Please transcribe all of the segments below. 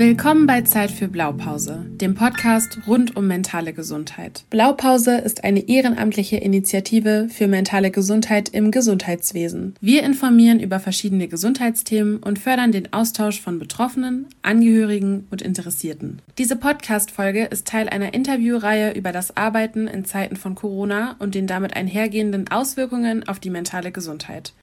Willkommen bei Zeit für Blaupause, dem Podcast rund um mentale Gesundheit. Blaupause ist eine ehrenamtliche Initiative für mentale Gesundheit im Gesundheitswesen. Wir informieren über verschiedene Gesundheitsthemen und fördern den Austausch von Betroffenen, Angehörigen und Interessierten. Diese Podcast-Folge ist Teil einer Interviewreihe über das Arbeiten in Zeiten von Corona und den damit einhergehenden Auswirkungen auf die mentale Gesundheit.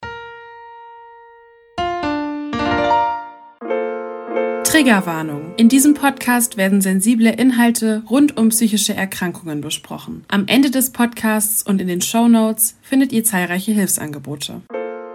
Triggerwarnung. In diesem Podcast werden sensible Inhalte rund um psychische Erkrankungen besprochen. Am Ende des Podcasts und in den Show Notes findet ihr zahlreiche Hilfsangebote.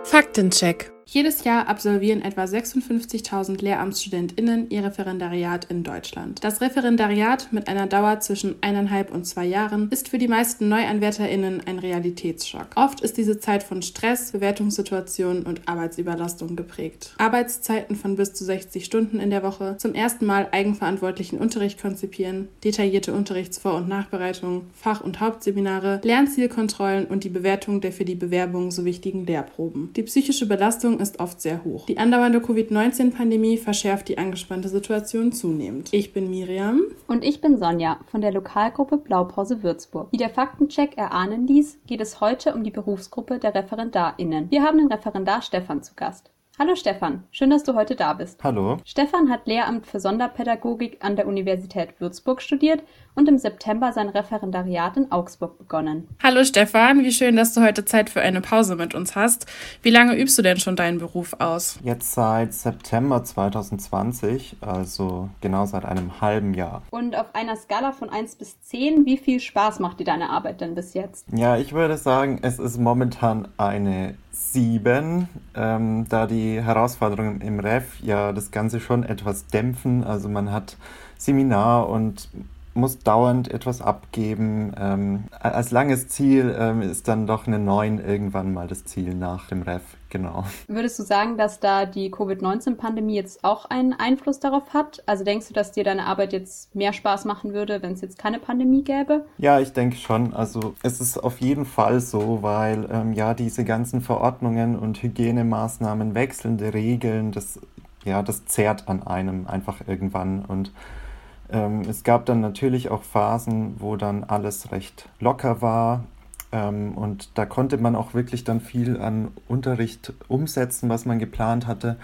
Faktencheck. Jedes Jahr absolvieren etwa 56.000 LehramtsstudentInnen ihr Referendariat in Deutschland. Das Referendariat mit einer Dauer zwischen eineinhalb und zwei Jahren ist für die meisten NeuanwärterInnen ein Realitätsschock. Oft ist diese Zeit von Stress, Bewertungssituationen und Arbeitsüberlastung geprägt. Arbeitszeiten von bis zu 60 Stunden in der Woche, zum ersten Mal eigenverantwortlichen Unterricht konzipieren, detaillierte Unterrichtsvor- und Nachbereitung, Fach- und Hauptseminare, Lernzielkontrollen und die Bewertung der für die Bewerbung so wichtigen Lehrproben. Die psychische Belastung Belastung ist oft sehr hoch. Die andauernde Covid-19-Pandemie verschärft die angespannte Situation zunehmend. Ich bin Miriam. Und ich bin Sonja von der Lokalgruppe Blaupause Würzburg. Wie der Faktencheck erahnen ließ, geht es heute um die Berufsgruppe der ReferendarInnen. Wir haben den Referendar Stefan zu Gast. Hallo Stefan, schön, dass du heute da bist. Hallo. Stefan hat Lehramt für Sonderpädagogik an der Universität Würzburg studiert und im September sein Referendariat in Augsburg begonnen. Hallo Stefan, wie schön, dass du heute Zeit für eine Pause mit uns hast. Wie lange übst du denn schon deinen Beruf aus? Jetzt seit September 2020, also genau seit einem halben Jahr. Und auf einer Skala von 1 bis 10, wie viel Spaß macht dir deine Arbeit denn bis jetzt? Ja, ich würde sagen, es ist momentan eine 7, ähm, da die Herausforderungen im Ref ja das Ganze schon etwas dämpfen. Also man hat Seminar und muss dauernd etwas abgeben. Ähm, als langes Ziel ähm, ist dann doch eine 9 irgendwann mal das Ziel nach dem Ref, genau. Würdest du sagen, dass da die Covid-19-Pandemie jetzt auch einen Einfluss darauf hat? Also denkst du, dass dir deine Arbeit jetzt mehr Spaß machen würde, wenn es jetzt keine Pandemie gäbe? Ja, ich denke schon. Also es ist auf jeden Fall so, weil ähm, ja diese ganzen Verordnungen und Hygienemaßnahmen, wechselnde Regeln, das ja, das zehrt an einem einfach irgendwann und ähm, es gab dann natürlich auch Phasen, wo dann alles recht locker war. Ähm, und da konnte man auch wirklich dann viel an Unterricht umsetzen, was man geplant hatte.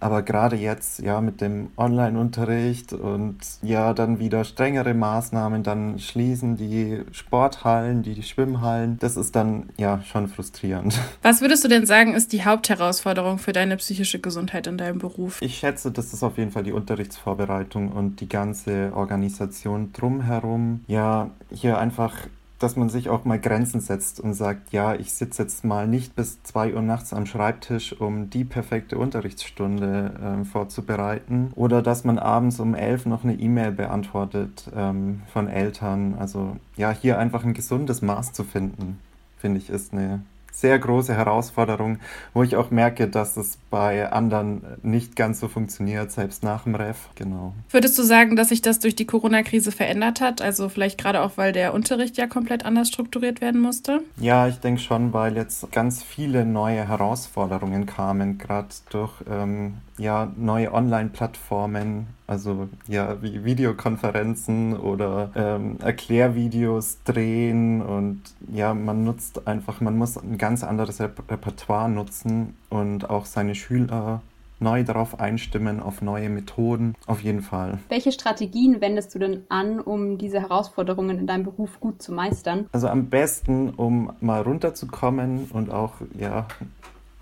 Aber gerade jetzt, ja, mit dem Online-Unterricht und ja, dann wieder strengere Maßnahmen, dann schließen die Sporthallen, die, die Schwimmhallen. Das ist dann ja schon frustrierend. Was würdest du denn sagen, ist die Hauptherausforderung für deine psychische Gesundheit in deinem Beruf? Ich schätze, das ist auf jeden Fall die Unterrichtsvorbereitung und die ganze Organisation drumherum. Ja, hier einfach dass man sich auch mal Grenzen setzt und sagt, ja, ich sitze jetzt mal nicht bis 2 Uhr nachts am Schreibtisch, um die perfekte Unterrichtsstunde äh, vorzubereiten. Oder dass man abends um 11 noch eine E-Mail beantwortet ähm, von Eltern. Also ja, hier einfach ein gesundes Maß zu finden, finde ich, ist eine sehr große Herausforderung, wo ich auch merke, dass es bei anderen nicht ganz so funktioniert, selbst nach dem Ref. Genau. Würdest du sagen, dass sich das durch die Corona-Krise verändert hat? Also vielleicht gerade auch, weil der Unterricht ja komplett anders strukturiert werden musste? Ja, ich denke schon, weil jetzt ganz viele neue Herausforderungen kamen, gerade durch ähm, ja, neue Online-Plattformen, also ja, wie Videokonferenzen oder ähm, Erklärvideos drehen und ja, man nutzt einfach, man muss ein ganz anderes Repertoire nutzen und auch seine Schüler neu darauf einstimmen, auf neue Methoden, auf jeden Fall. Welche Strategien wendest du denn an, um diese Herausforderungen in deinem Beruf gut zu meistern? Also am besten, um mal runterzukommen und auch ja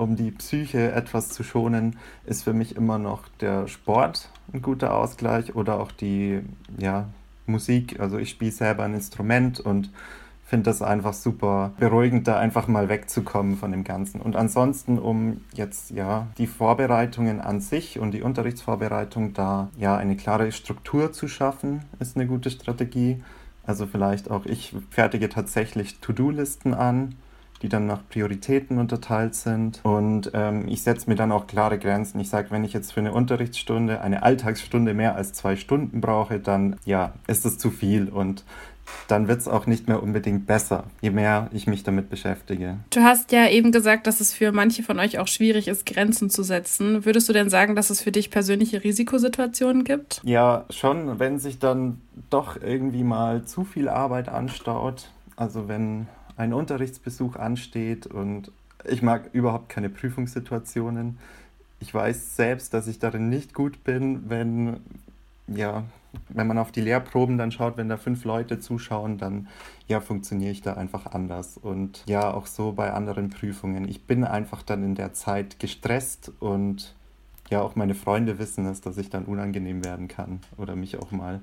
um die Psyche etwas zu schonen, ist für mich immer noch der Sport ein guter Ausgleich oder auch die ja, Musik. Also ich spiele selber ein Instrument und finde das einfach super beruhigend, da einfach mal wegzukommen von dem Ganzen. Und ansonsten, um jetzt ja die Vorbereitungen an sich und die Unterrichtsvorbereitung da ja eine klare Struktur zu schaffen, ist eine gute Strategie. Also vielleicht auch ich fertige tatsächlich To-Do-Listen an die dann nach Prioritäten unterteilt sind. Und ähm, ich setze mir dann auch klare Grenzen. Ich sage, wenn ich jetzt für eine Unterrichtsstunde, eine Alltagsstunde mehr als zwei Stunden brauche, dann ja, ist das zu viel. Und dann wird es auch nicht mehr unbedingt besser, je mehr ich mich damit beschäftige. Du hast ja eben gesagt, dass es für manche von euch auch schwierig ist, Grenzen zu setzen. Würdest du denn sagen, dass es für dich persönliche Risikosituationen gibt? Ja, schon, wenn sich dann doch irgendwie mal zu viel Arbeit anstaut. Also wenn ein Unterrichtsbesuch ansteht und ich mag überhaupt keine Prüfungssituationen. Ich weiß selbst, dass ich darin nicht gut bin, wenn ja, wenn man auf die Lehrproben dann schaut, wenn da fünf Leute zuschauen, dann ja, funktioniere ich da einfach anders. Und ja, auch so bei anderen Prüfungen. Ich bin einfach dann in der Zeit gestresst und ja, auch meine Freunde wissen es, dass ich dann unangenehm werden kann oder mich auch mal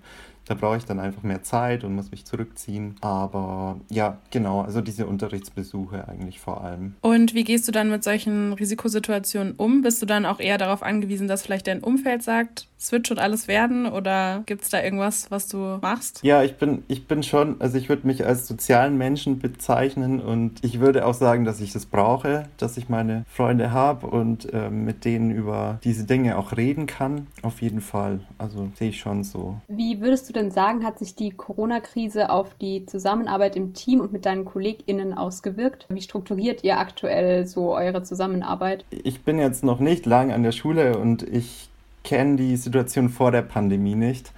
da brauche ich dann einfach mehr Zeit und muss mich zurückziehen. Aber ja, genau, also diese Unterrichtsbesuche eigentlich vor allem. Und wie gehst du dann mit solchen Risikosituationen um? Bist du dann auch eher darauf angewiesen, dass vielleicht dein Umfeld sagt, es wird schon alles werden oder gibt es da irgendwas, was du machst? Ja, ich bin, ich bin schon, also ich würde mich als sozialen Menschen bezeichnen und ich würde auch sagen, dass ich das brauche, dass ich meine Freunde habe und äh, mit denen über diese Dinge auch reden kann. Auf jeden Fall. Also sehe ich schon so. Wie würdest du denn sagen, hat sich die Corona-Krise auf die Zusammenarbeit im Team und mit deinen KollegInnen ausgewirkt? Wie strukturiert ihr aktuell so eure Zusammenarbeit? Ich bin jetzt noch nicht lang an der Schule und ich kenne die Situation vor der Pandemie nicht.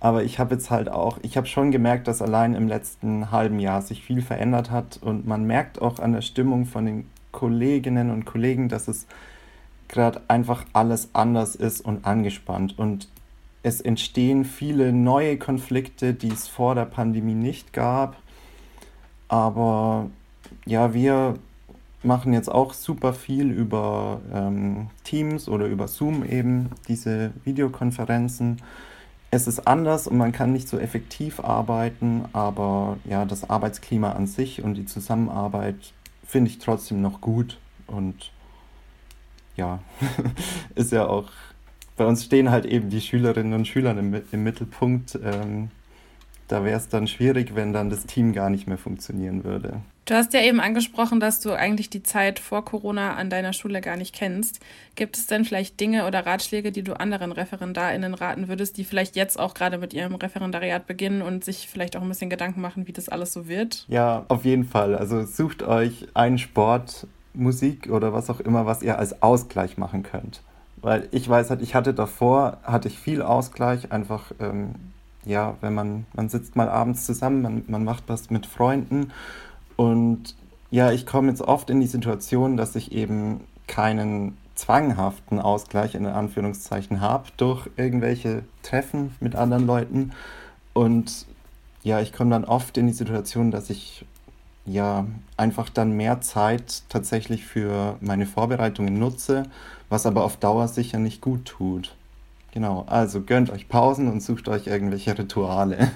Aber ich habe jetzt halt auch, ich habe schon gemerkt, dass allein im letzten halben Jahr sich viel verändert hat und man merkt auch an der Stimmung von den Kolleginnen und Kollegen, dass es gerade einfach alles anders ist und angespannt. Und es entstehen viele neue Konflikte, die es vor der Pandemie nicht gab. Aber ja, wir machen jetzt auch super viel über ähm, Teams oder über Zoom eben, diese Videokonferenzen. Es ist anders und man kann nicht so effektiv arbeiten, aber ja, das Arbeitsklima an sich und die Zusammenarbeit finde ich trotzdem noch gut und ja, ist ja auch bei uns stehen halt eben die Schülerinnen und Schüler im, im Mittelpunkt. Ähm, da wäre es dann schwierig, wenn dann das Team gar nicht mehr funktionieren würde. Du hast ja eben angesprochen, dass du eigentlich die Zeit vor Corona an deiner Schule gar nicht kennst. Gibt es denn vielleicht Dinge oder Ratschläge, die du anderen ReferendarInnen raten würdest, die vielleicht jetzt auch gerade mit ihrem Referendariat beginnen und sich vielleicht auch ein bisschen Gedanken machen, wie das alles so wird? Ja, auf jeden Fall. Also sucht euch einen Sport, Musik oder was auch immer, was ihr als Ausgleich machen könnt. Weil ich weiß halt, ich hatte davor, hatte ich viel Ausgleich, einfach, ähm, ja, wenn man, man sitzt mal abends zusammen, man, man macht was mit Freunden. Und ja, ich komme jetzt oft in die Situation, dass ich eben keinen zwanghaften Ausgleich in Anführungszeichen habe durch irgendwelche Treffen mit anderen Leuten. Und ja, ich komme dann oft in die Situation, dass ich ja einfach dann mehr Zeit tatsächlich für meine Vorbereitungen nutze, was aber auf Dauer sicher nicht gut tut. Genau, also gönnt euch Pausen und sucht euch irgendwelche Rituale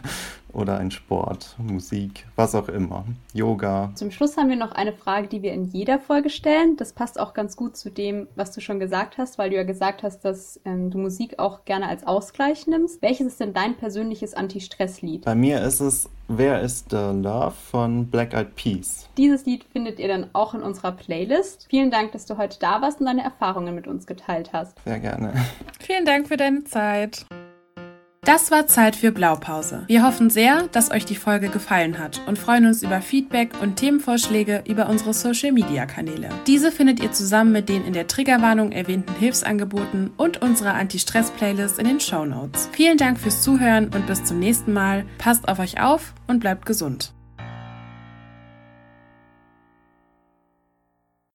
oder ein Sport, Musik, was auch immer, Yoga. Zum Schluss haben wir noch eine Frage, die wir in jeder Folge stellen. Das passt auch ganz gut zu dem, was du schon gesagt hast, weil du ja gesagt hast, dass ähm, du Musik auch gerne als Ausgleich nimmst. Welches ist denn dein persönliches Anti-Stress-Lied? Bei mir ist es Wer ist the Love von Black Eyed Peas. Dieses Lied findet ihr dann auch in unserer Playlist. Vielen Dank, dass du heute da warst und deine Erfahrungen mit uns geteilt hast. Sehr gerne. Vielen Dank für deine Zeit. Das war Zeit für Blaupause. Wir hoffen sehr, dass euch die Folge gefallen hat und freuen uns über Feedback und Themenvorschläge über unsere Social Media Kanäle. Diese findet ihr zusammen mit den in der Triggerwarnung erwähnten Hilfsangeboten und unserer Anti-Stress-Playlist in den Show Notes. Vielen Dank fürs Zuhören und bis zum nächsten Mal. Passt auf euch auf und bleibt gesund.